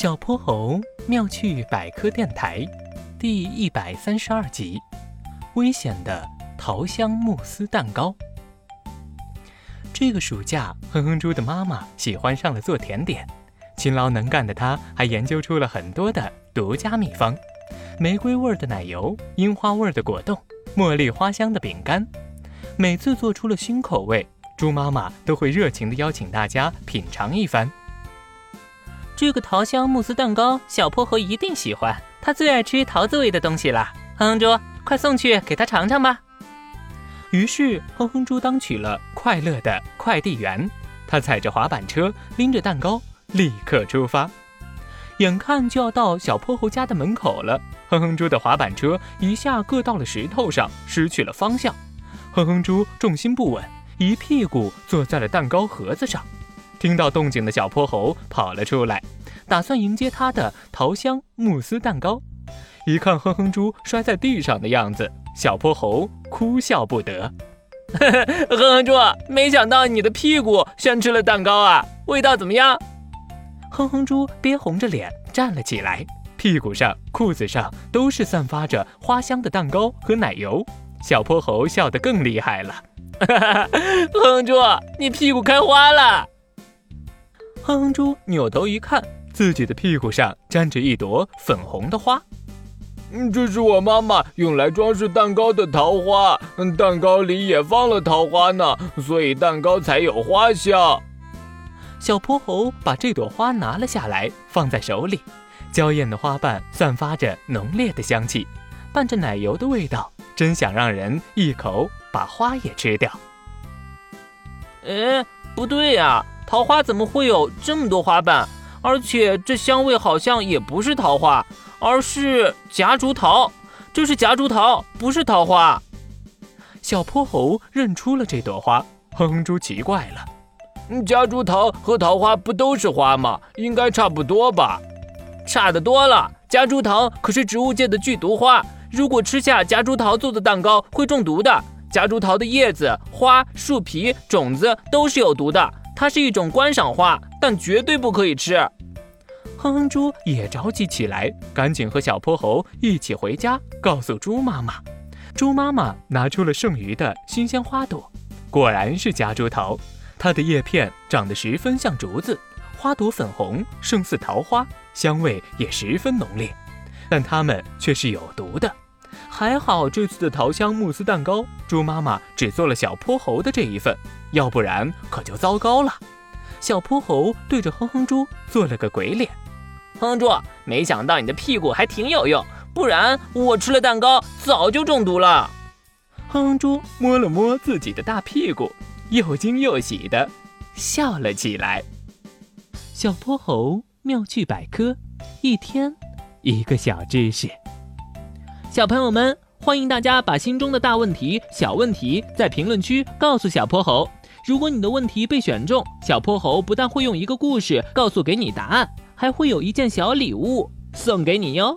小泼猴妙趣百科电台第一百三十二集：危险的桃香慕斯蛋糕。这个暑假，哼哼猪的妈妈喜欢上了做甜点，勤劳能干的她还研究出了很多的独家秘方：玫瑰味的奶油、樱花味的果冻、茉莉花香的饼干。每次做出了新口味，猪妈妈都会热情地邀请大家品尝一番。这个桃香慕斯蛋糕，小泼猴一定喜欢，他最爱吃桃子味的东西了。哼哼猪，快送去给他尝尝吧。于是，哼哼猪当起了快乐的快递员，他踩着滑板车，拎着蛋糕，立刻出发。眼看就要到小泼猴家的门口了，哼哼猪的滑板车一下硌到了石头上，失去了方向。哼哼猪重心不稳，一屁股坐在了蛋糕盒子上。听到动静的小泼猴跑了出来，打算迎接他的桃香慕斯蛋糕。一看哼哼猪摔在地上的样子，小泼猴哭笑不得。哼哼猪，没想到你的屁股先吃了蛋糕啊，味道怎么样？哼哼猪憋红着脸站了起来，屁股上、裤子上都是散发着花香的蛋糕和奶油。小泼猴笑得更厉害了。哼哼猪，你屁股开花了。哼哼猪扭头一看，自己的屁股上沾着一朵粉红的花。嗯，这是我妈妈用来装饰蛋糕的桃花。嗯，蛋糕里也放了桃花呢，所以蛋糕才有花香。小泼猴把这朵花拿了下来，放在手里。娇艳的花瓣散发着浓烈的香气，伴着奶油的味道，真想让人一口把花也吃掉。哎，不对呀。桃花怎么会有这么多花瓣？而且这香味好像也不是桃花，而是夹竹桃。这是夹竹桃，不是桃花。小泼猴认出了这朵花，哼哼猪奇怪了：夹竹桃和桃花不都是花吗？应该差不多吧？差得多了。夹竹桃可是植物界的剧毒花，如果吃下夹竹桃做的蛋糕会中毒的。夹竹桃的叶子、花、树皮、种子都是有毒的。它是一种观赏花，但绝对不可以吃。哼哼猪也着急起来，赶紧和小泼猴一起回家，告诉猪妈妈。猪妈妈拿出了剩余的新鲜花朵，果然是夹竹桃。它的叶片长得十分像竹子，花朵粉红，胜似桃花，香味也十分浓烈。但它们却是有毒的。还好这次的桃香慕斯蛋糕，猪妈妈只做了小泼猴的这一份，要不然可就糟糕了。小泼猴对着哼哼猪做了个鬼脸：“哼哼猪，没想到你的屁股还挺有用，不然我吃了蛋糕早就中毒了。”哼哼猪摸了摸自己的大屁股，又惊又喜的笑了起来。小泼猴妙趣百科，一天一个小知识。小朋友们，欢迎大家把心中的大问题、小问题在评论区告诉小泼猴。如果你的问题被选中，小泼猴不但会用一个故事告诉给你答案，还会有一件小礼物送给你哟。